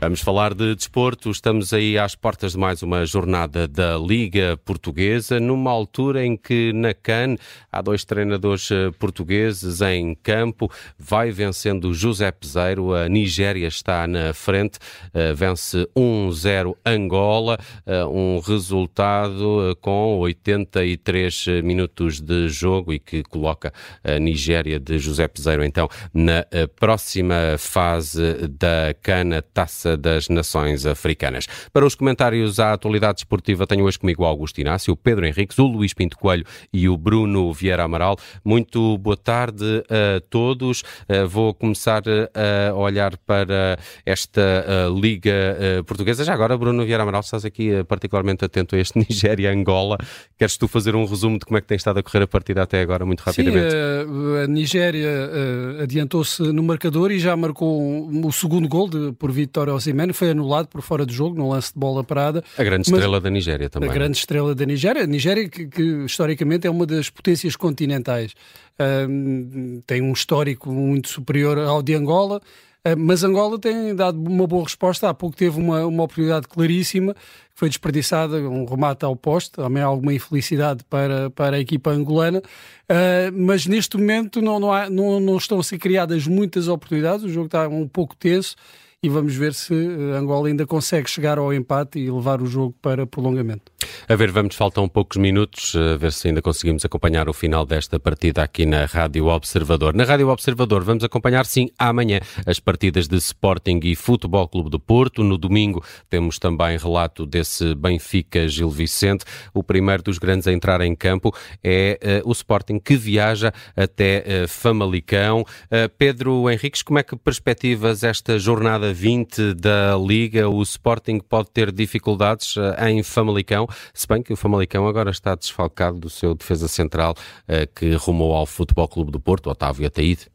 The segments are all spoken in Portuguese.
Vamos falar de desporto. Estamos aí às portas de mais uma jornada da Liga Portuguesa, numa altura em que na CAN há dois treinadores eh, portugueses em campo. Vai vencendo José Peseiro, a Nigéria está na frente, eh, vence 1-0 Angola, eh, um resultado com 83 minutos de jogo e que coloca a Nigéria de José Peseiro então na próxima fase da CAN, Taça Taça das Nações Africanas. Para os comentários à atualidade esportiva, tenho hoje comigo o Augusto Inácio, o Pedro Henriques, o Luís Pinto Coelho e o Bruno Vieira Amaral. Muito boa tarde a todos. Eh, vou começar eh, a olhar para esta eh, Liga Portuguesa. Já agora, Bruno Vieira Amaral, estás aqui particularmente atento a este Nigéria-Angola. Queres tu fazer um resumo de como é que tem estado a correr a partida até agora, muito rapidamente? Sim, a Nigéria adiantou-se no marcador e já marcou o segundo gol de, por Vitória Osimhen foi anulado por fora do jogo, no lance de bola parada. A grande estrela da Nigéria também. A grande estrela da Nigéria. A Nigéria, que, que historicamente é uma das potências continentais. Um, tem um histórico muito superior ao de Angola. Mas Angola tem dado uma boa resposta. Há pouco teve uma, uma oportunidade claríssima que foi desperdiçada, um remate ao poste, também alguma infelicidade para, para a equipa angolana. Uh, mas neste momento não, não, há, não, não estão a ser criadas muitas oportunidades, o jogo está um pouco tenso e vamos ver se eh, Angola ainda consegue chegar ao empate e levar o jogo para prolongamento. A ver, vamos, faltam poucos minutos, a ver se ainda conseguimos acompanhar o final desta partida aqui na Rádio Observador. Na Rádio Observador vamos acompanhar, sim, amanhã as partidas de Sporting e Futebol Clube do Porto. No domingo temos também relato desse Benfica Gil Vicente. O primeiro dos grandes a entrar em campo é uh, o Sporting que viaja até uh, Famalicão. Uh, Pedro Henriques, como é que perspectivas esta jornada 20 da Liga, o Sporting pode ter dificuldades em Famalicão, se bem que o Famalicão agora está desfalcado do seu defesa central eh, que rumou ao Futebol Clube do Porto, Otávio Ataíde.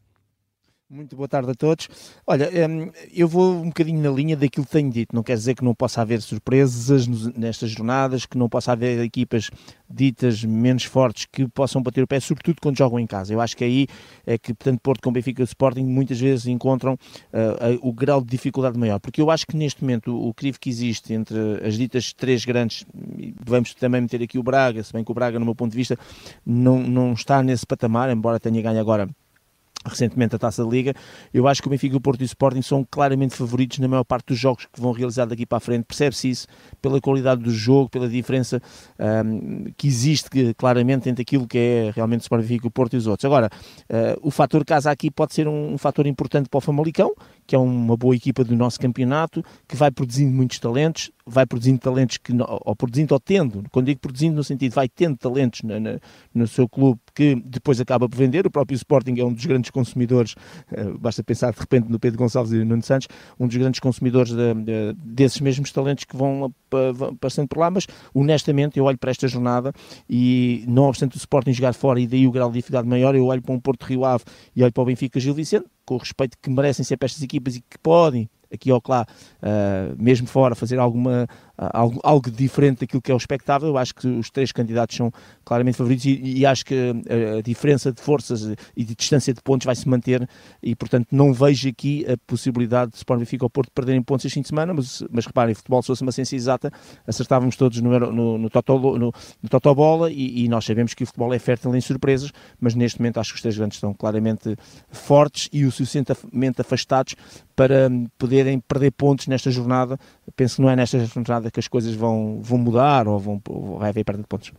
Muito boa tarde a todos. Olha, hum, eu vou um bocadinho na linha daquilo que tenho dito. Não quer dizer que não possa haver surpresas nestas jornadas, que não possa haver equipas ditas menos fortes que possam bater o pé, sobretudo quando jogam em casa. Eu acho que aí é que, portanto, Porto com Benfica e Sporting muitas vezes encontram uh, o grau de dificuldade maior. Porque eu acho que neste momento o, o crivo que existe entre as ditas três grandes, vamos também meter aqui o Braga, se bem que o Braga, no meu ponto de vista, não, não está nesse patamar, embora tenha ganho agora recentemente a Taça da Liga, eu acho que o Benfica, o Porto e o Sporting são claramente favoritos na maior parte dos jogos que vão realizar daqui para a frente, percebe-se isso pela qualidade do jogo, pela diferença um, que existe que, claramente entre aquilo que é realmente o Sporting, Benfica, o Porto e os outros. Agora, uh, o fator casa aqui pode ser um, um fator importante para o Famalicão, que é uma boa equipa do nosso campeonato, que vai produzindo muitos talentos, vai produzindo talentos que, ou produzindo ou tendo, quando digo produzindo no sentido, vai tendo talentos na, na, no seu clube que depois acaba por vender, o próprio Sporting é um dos grandes consumidores, uh, basta pensar de repente no Pedro Gonçalves e no Nuno Santos, um dos grandes consumidores de, de, desses mesmos talentos que vão passando por lá, mas honestamente eu olho para esta jornada e não obstante o Sporting jogar fora e daí o grau de dificuldade maior, eu olho para um Porto Rio Ave e olho para o Benfica Gil Vicente, com o respeito que merecem ser para estas equipas e que podem aqui ou lá, uh, mesmo fora, fazer alguma, algo, algo diferente daquilo que é o expectável. Eu acho que os três candidatos são claramente favoritos e, e acho que a, a, diferença de forças e de distância de pontos vai se manter e, portanto, não vejo aqui a possibilidade de Sporting Benfica ou Porto perderem pontos este fim de semana, mas, mas reparem, futebol se fosse uma ciência exata, acertávamos todos no, no, no, no, no Totobola e, e nós sabemos que o futebol é fértil em surpresas, mas neste momento acho que os três grandes estão claramente fortes e o suficientemente afastados para poderem perder pontos nesta jornada. Penso que não é nesta jornada que as coisas vão, vão mudar ou, vão, ou vai haver perda de pontos.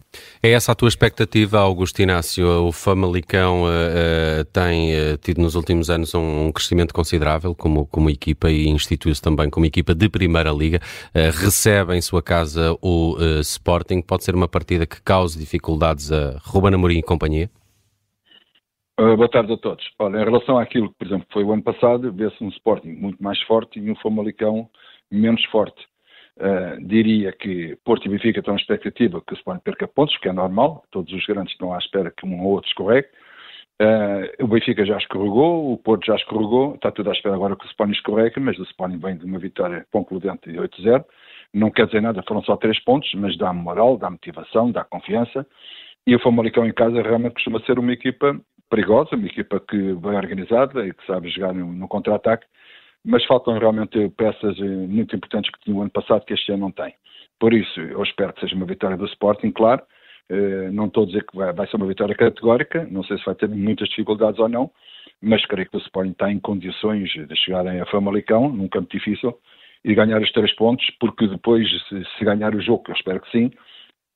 É essa a tua expectativa, Augusto Inácio? O Famalicão uh, uh, tem uh, tido nos últimos anos um, um, crescimento considerável como, como equipa e instituiu-se também como equipa de Primeira Liga. recebe em sua casa o Sporting. Pode ser uma partida que cause dificuldades a Ruben Amorim e companhia? Uh, boa tarde a todos. Olha, em relação àquilo que, por exemplo, foi o ano passado, vê-se um Sporting muito mais forte e um Famalicão menos forte. Uh, diria que Porto e Benfica estão à expectativa que o Sporting perca pontos, que é normal, todos os grandes estão à espera que um ou outro escorregue. Uh, o Benfica já escorregou, o Porto já escorregou, está tudo à espera agora que o Sporting escorregue, mas o Sporting vem de uma vitória concludente de 8-0. Não quer dizer nada, foram só três pontos, mas dá moral, dá motivação, dá confiança. E o Famalicão em casa realmente costuma ser uma equipa perigosa, uma equipa que bem organizada e que sabe jogar no, no contra-ataque. Mas faltam realmente peças eh, muito importantes que tinha o ano passado que este ano não tem. Por isso, eu espero que seja uma vitória do Sporting, claro. Eh, não estou a dizer que vai, vai ser uma vitória categórica, não sei se vai ter muitas dificuldades ou não, mas creio que o Sporting está em condições de chegarem a Famalicão, num campo difícil, e ganhar os três pontos, porque depois, se, se ganhar o jogo, eu espero que sim,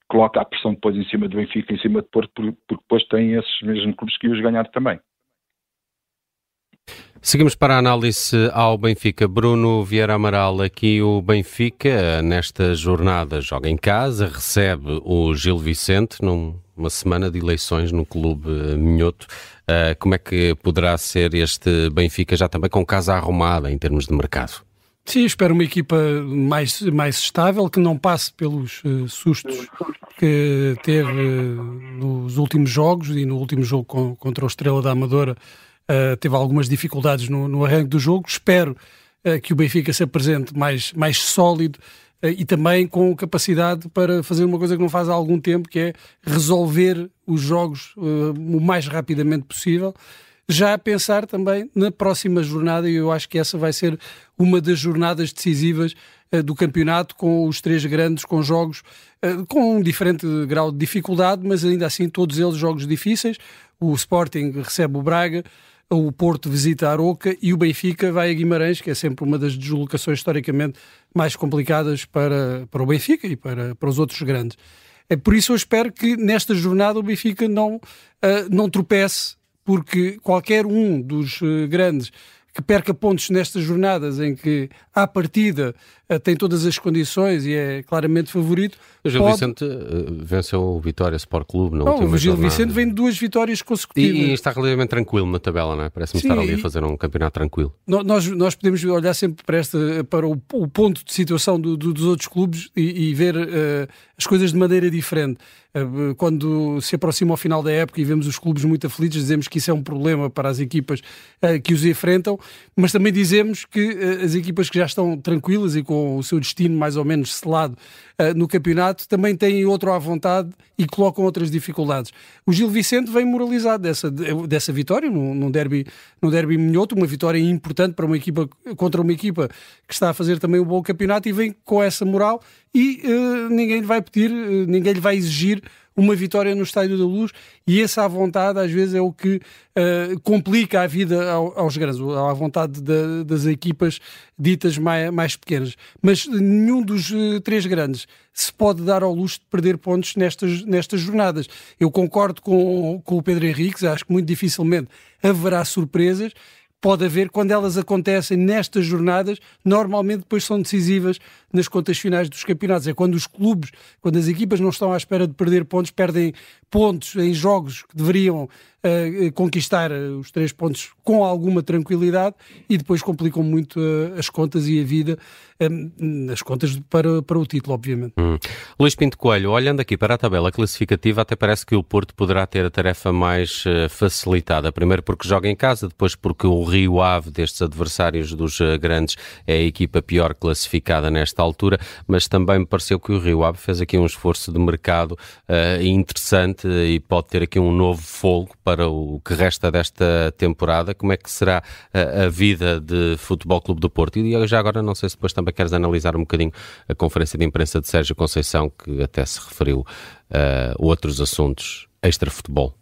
coloca a pressão depois em cima do Benfica, em cima de Porto, porque depois tem esses mesmos clubes que os ganhar também. Seguimos para a análise ao Benfica. Bruno Vieira Amaral, aqui o Benfica, nesta jornada, joga em casa, recebe o Gil Vicente numa semana de eleições no clube Minhoto. Uh, como é que poderá ser este Benfica já também com casa arrumada em termos de mercado? Sim, espero uma equipa mais, mais estável, que não passe pelos uh, sustos que teve uh, nos últimos jogos e no último jogo com, contra o Estrela da Amadora uh, teve algumas dificuldades no, no arranque do jogo. Espero uh, que o Benfica se apresente mais, mais sólido uh, e também com capacidade para fazer uma coisa que não faz há algum tempo, que é resolver os jogos o mais rapidamente possível. Já a pensar também na próxima jornada, e eu acho que essa vai ser uma das jornadas decisivas do campeonato, com os três grandes, com jogos com um diferente grau de dificuldade, mas ainda assim todos eles jogos difíceis. O Sporting recebe o Braga, o Porto visita a Aroca e o Benfica vai a Guimarães, que é sempre uma das deslocações historicamente mais complicadas para, para o Benfica e para, para os outros grandes. É por isso eu espero que nesta jornada o Benfica não, uh, não tropece, porque qualquer um dos uh, grandes que perca pontos nestas jornadas em que, à partida, eh, tem todas as condições e é claramente favorito. O Gil pode... Vicente uh, venceu o Vitória Sport Clube na não, última O Gil jornada. Vicente vem de duas vitórias consecutivas. E, e, está relativamente tranquilo na tabela, não é? Parece-me estar ali a fazer um campeonato tranquilo. Nós, nós podemos olhar sempre para, esta, para o, o ponto de situação do, do, dos outros clubes e, e ver uh, as coisas de maneira diferente. Uh, quando se aproxima ao final da época e vemos os clubes muito aflitos, dizemos que isso é um problema para as equipas que os enfrentam, mas também dizemos que as equipas que já estão tranquilas e com o seu destino mais ou menos selado uh, no campeonato, também têm outro à vontade e colocam outras dificuldades. O Gil Vicente vem moralizado dessa, dessa vitória, num, derby, num derby minhoto, uma vitória importante para uma equipa contra uma equipa que está a fazer também um bom campeonato e vem com essa moral e uh, ninguém lhe vai pedir, uh, ninguém lhe vai exigir uma vitória no Estádio da Luz e essa à vontade às vezes é o que uh, complica a vida ao, aos grandes, à vontade de, das equipas ditas mais, mais, pequenas. Mas nenhum dos uh, três grandes se pode dar ao luxo de perder pontos nestas, nestas jornadas. Eu concordo com, com o Pedro Henriques, acho que muito dificilmente haverá surpresas, pode haver quando elas acontecem nestas jornadas, normalmente depois são decisivas nas contas finais dos campeonatos. É quando os clubes, quando as equipas não estão à espera de perder pontos, perdem pontos em jogos que deveriam uh, conquistar eh, os três pontos com alguma tranquilidade e depois complicam muito uh, as contas e a vida, um, as contas para, para o título, obviamente. Hum. Luís Pinto Coelho, olhando aqui para a tabela classificativa, até parece que o Porto poderá ter a tarefa mais uh, facilitada. Primeiro porque joga em casa, depois porque o Rio Ave, destes adversários dos grandes, é a equipa pior classificada nesta altura, mas também me pareceu que o Rio Ave fez aqui um esforço de mercado interessante e pode ter aqui um novo fogo para o que resta desta temporada. Como é que será a, a vida de Futebol Clube do Porto? E já agora, não sei se depois também queres analisar um bocadinho a conferência de imprensa de Sérgio Conceição, que até se referiu a outros assuntos extra-futebol.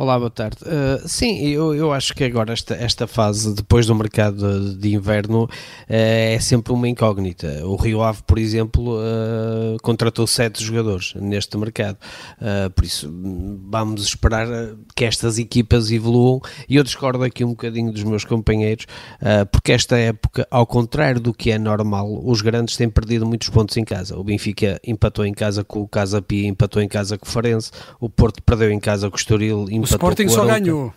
Olá, boa tarde. Uh, sim, eu, eu acho que agora esta, esta fase, depois do mercado de inverno, uh, é sempre uma incógnita. O Rio Ave, por exemplo, uh, contratou sete jogadores neste mercado. por isso, vamos esperar que estas equipas evoluam. E eu discordo aqui um bocadinho dos meus companheiros, porque esta época, ao contrário do que é normal, os grandes têm perdido muitos pontos em casa. O Benfica empatou em casa com o Casa Pia, empatou em casa com o Farense, o Porto perdeu em casa com o Estoril, o Sporting só ganhou.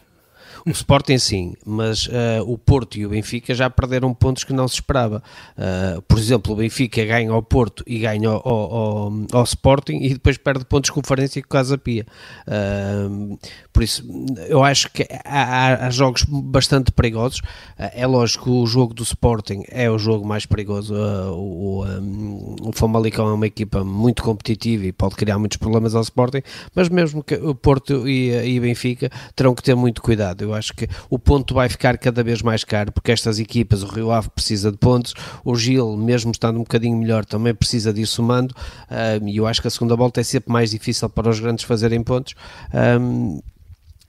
O Sporting sim, mas uh, o Porto e o Benfica já perderam pontos que não se esperava. Uh, por exemplo, o Benfica ganha ao Porto e ganha ao, ao, ao Sporting e depois perde pontos com o Farense e com o Casa Pia. Uh, por isso, eu acho que há, há jogos bastante perigosos. é lógico que o jogo do Sporting é o jogo mais perigoso. o, um, o Famalicão é uma equipa muito competitiva e pode criar muitos problemas ao Sporting, mas mesmo que o Porto e, e Benfica terão que ter muito cuidado. Eu acho que o ponto vai ficar cada vez mais caro, porque estas equipas, o Rio Ave precisa de pontos, o Gil, mesmo estando um bocadinho melhor, também precisa de ir somando, e eu acho que a segunda volta é sempre mais difícil para os grandes fazerem pontos. Um,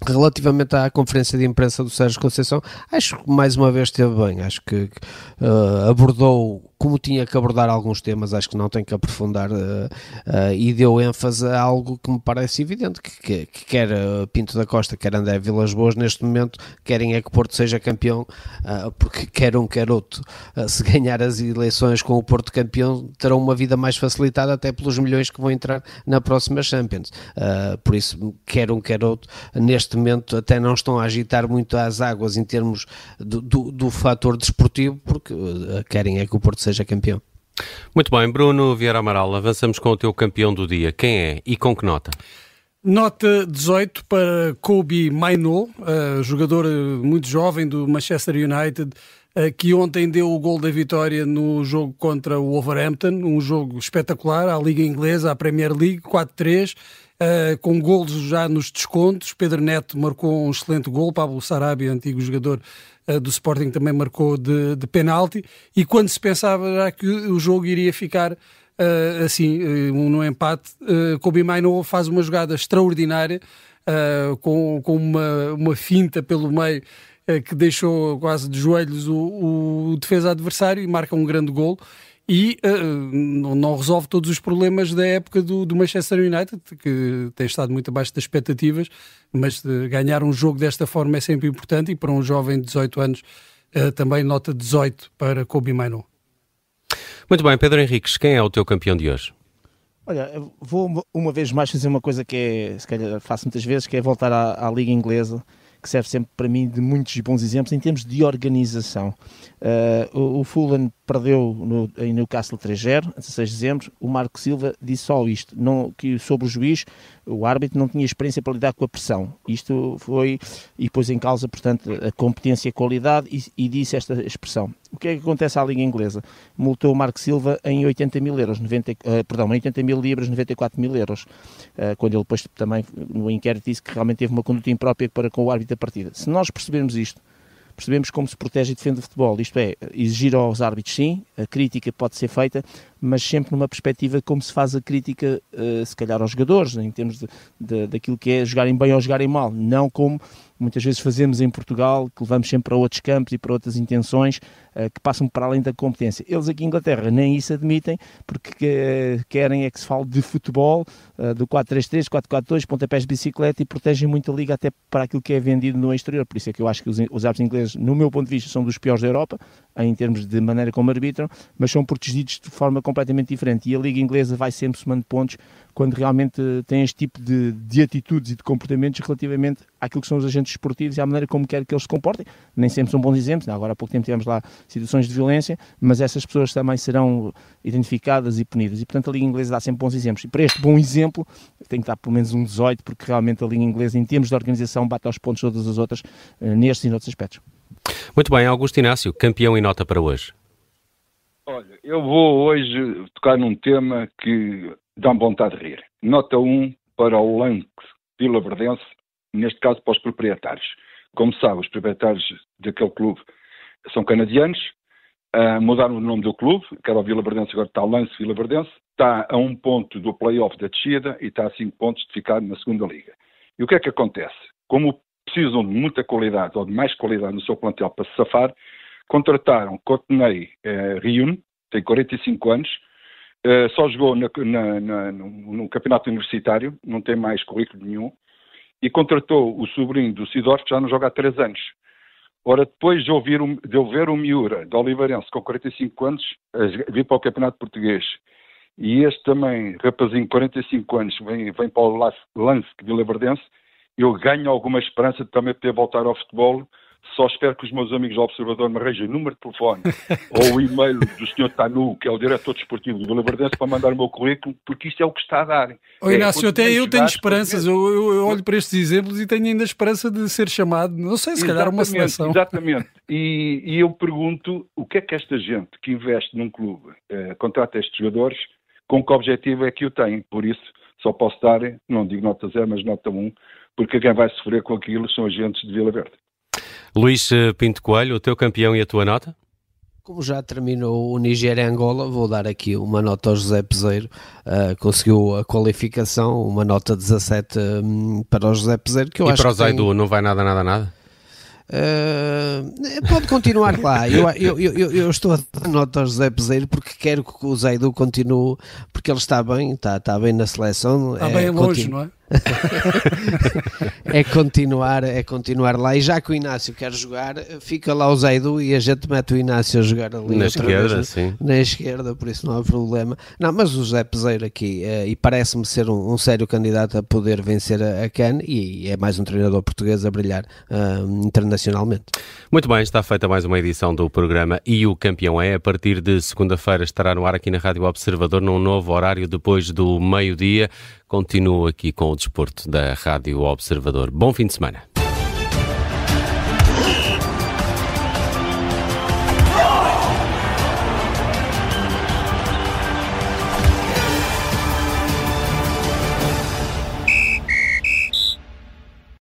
Relativamente à conferência de imprensa do Sérgio Conceição, acho que mais uma vez esteve bem, acho que uh, abordou como tinha que abordar alguns temas, acho que não tem que aprofundar uh, uh, e deu ênfase a algo que me parece evidente, que, que, que quer uh, Pinto da Costa, quer André Vilas Boas, neste momento querem é que Porto seja campeão, porque quer um, quer outro, se ganhar as eleições com o Porto campeão, terão uma vida mais facilitada até pelos milhões que vão entrar na próxima Champions. por isso, quer um, quer outro, neste momento até não estão a agitar muito as águas em termos do, do, do fator desportivo, porque querem é que o Porto seja seja campeão. Muito bem, Bruno Vieira Amaral, avançamos com o teu campeão do dia. Quem é e com que nota? Nota 18 para Kobe Mainoo, uh, jogador muito jovem do Manchester United, uh, que ontem deu o gol da vitória no jogo contra o Wolverhampton, um jogo espetacular, à Liga Inglesa, à Premier League, 4-3, uh, com golos já nos descontos. Pedro Neto marcou um excelente gol, Pablo Sarabia, antigo jogador uh, do Sporting, também marcou de, de penalti. E quando se pensava já que o jogo iria ficar uh, assim, um, no empate, uh, Kobe Maino faz uma jogada extraordinária, com, com uma, uma finta pelo meio que deixou quase de joelhos o, o defesa adversário e marca um grande gol e uh, não, resolve todos os problemas da época do, do, Manchester United, que tem estado muito abaixo das expectativas, mas uh, ganhar um jogo desta forma é sempre importante e para um jovem de 18 anos uh, também nota 18 para Kobe Mainoo. Muito bem, Pedro Henriques, quem é o teu campeão de hoje? Olha, vou uma vez mais fazer uma coisa que é, se calhar faço muitas vezes, que é voltar à, à Liga Inglesa que serve sempre para mim de muitos bons exemplos em termos de organização. Uh, o, o Fulham perdeu no, em Newcastle 3-0, 16 de dezembro. O Marco Silva disse só isto, não, que sobre o juiz, o árbitro não tinha experiência para lidar com a pressão. Isto foi, e pôs em causa, portanto, a competência e a qualidade e, e disse esta expressão. O que é que acontece à Liga Inglesa? Multou o Marco Silva em 80 mil euros, 90, uh, eh, perdão, em 80 mil libras, 94 mil euros, uh, quando ele depois também no inquérito disse que realmente teve uma conduta imprópria para com o árbitro da partida. Se nós percebermos isto, percebemos como se protege e defende o futebol. Isto é, exigir aos árbitros sim, a crítica pode ser feita, mas sempre numa perspectiva de como se faz a crítica, uh, se calhar aos jogadores, em termos de, de, daquilo que é jogarem bem ou jogarem mal, não como muitas vezes fazemos em Portugal, que levamos sempre para outros campos e para outras intenções uh, que passam para além da competência. Eles aqui em Inglaterra nem isso admitem, porque uh, querem é que se fale de futebol, uh, do 4-3-3, 4-4-2, pontapés de bicicleta e protegem muito a liga até para aquilo que é vendido no exterior. Por isso é que eu acho que os, os árbitros ingleses, no meu ponto de vista, são dos piores da Europa, em termos de maneira como arbitram, mas são protegidos de forma completamente diferente. E a liga inglesa vai sempre somando pontos quando realmente tem este tipo de, de atitudes e de comportamentos relativamente àquilo que são os agentes esportivos e à maneira como quer que eles se comportem. Nem sempre são bons exemplos, agora há pouco tempo tivemos lá situações de violência, mas essas pessoas também serão identificadas e punidas. E portanto a Liga Inglesa dá sempre bons exemplos. E para este bom exemplo tem que dar pelo menos um 18, porque realmente a Liga Inglesa, em termos de organização, bate aos pontos todas as outras, eh, nestes e noutros aspectos. Muito bem, Augusto Inácio, campeão e nota para hoje. Olha, eu vou hoje tocar num tema que dá-me vontade de rir. Nota 1 para o Lance Vila Verdense, neste caso para os proprietários. Como sabe, os proprietários daquele clube são canadianos, uh, mudaram o nome do clube, que era o Vila Verdense, agora está Lance Vila Verdense, está a um ponto do play-off da descida e está a cinco pontos de ficar na segunda liga. E o que é que acontece? Como precisam de muita qualidade ou de mais qualidade no seu plantel para se safar, contrataram Courtney eh, Ryun, tem 45 anos, eh, só jogou na, na, na, no, no, campeonato universitário, não tem mais currículo nenhum, e contratou o sobrinho do Sidorf, que já não joga há 3 anos. Ora, depois de, ouvir, de eu ver o Miura, de Oliveirense, com 45 anos, vir para o campeonato português, e este também, rapazinho, 45 anos, vem, vem para o Lance de Vila Verdense, eu ganho alguma esperança de também poder voltar ao futebol só espero que os meus amigos do Observador me arranjem número de telefone ou o e-mail do Sr. Tanu, que é o diretor desportivo do Vila Verdense, para mandar o meu currículo, porque isto é o que está a dar. Oh, Inácio, é, até eu tenho esperanças. Eu, eu, olho para estes exemplos e tenho ainda esperança de ser chamado, não sei, se calhar uma seleção. Exatamente. E, e, eu pergunto o que é que esta gente que investe num clube eh, contrata estes jogadores, com que objetivo é que o tem? Por isso, só posso dar, não digo nota zero, mas nota 1, um, porque quem vai sofrer com aquilo são agentes de Vila Verde. Luís eh, Pinto Coelho, o teu campeão e a tua nota? Como já terminou o Nigéria-Angola, vou dar aqui uma nota ao José Peseiro. Uh, conseguiu a qualificação, uma nota 17 um, para o José Peseiro. Que eu e acho para o Zaidu tem... não vai nada, nada, nada? Uh, pode continuar lá. Eu, eu, eu, eu, estou a dar nota ao José Peseiro porque quero que o Zaidu continue, porque ele está bem, está, está bem na seleção. Está é, bem longe, continu... não é? é continuar é continuar lá. E já que o Inácio quer jogar fica lá o Zaidu e a gente mete o Inácio a jogar ali na esquerda vez, sim. na esquerda por isso não há problema. Não mas o José Peseiro aqui é, e parece-me ser um, um, sério candidato a poder vencer a, a CAN e, é mais um treinador português a brilhar uh, internacionalmente. Muito bem está feita mais uma edição do programa e o campeão é. A partir de segunda-feira estará no ar aqui na Rádio Observador num novo horário depois do meio-dia Continuo aqui com o desporto da Rádio Observador. Bom fim de semana.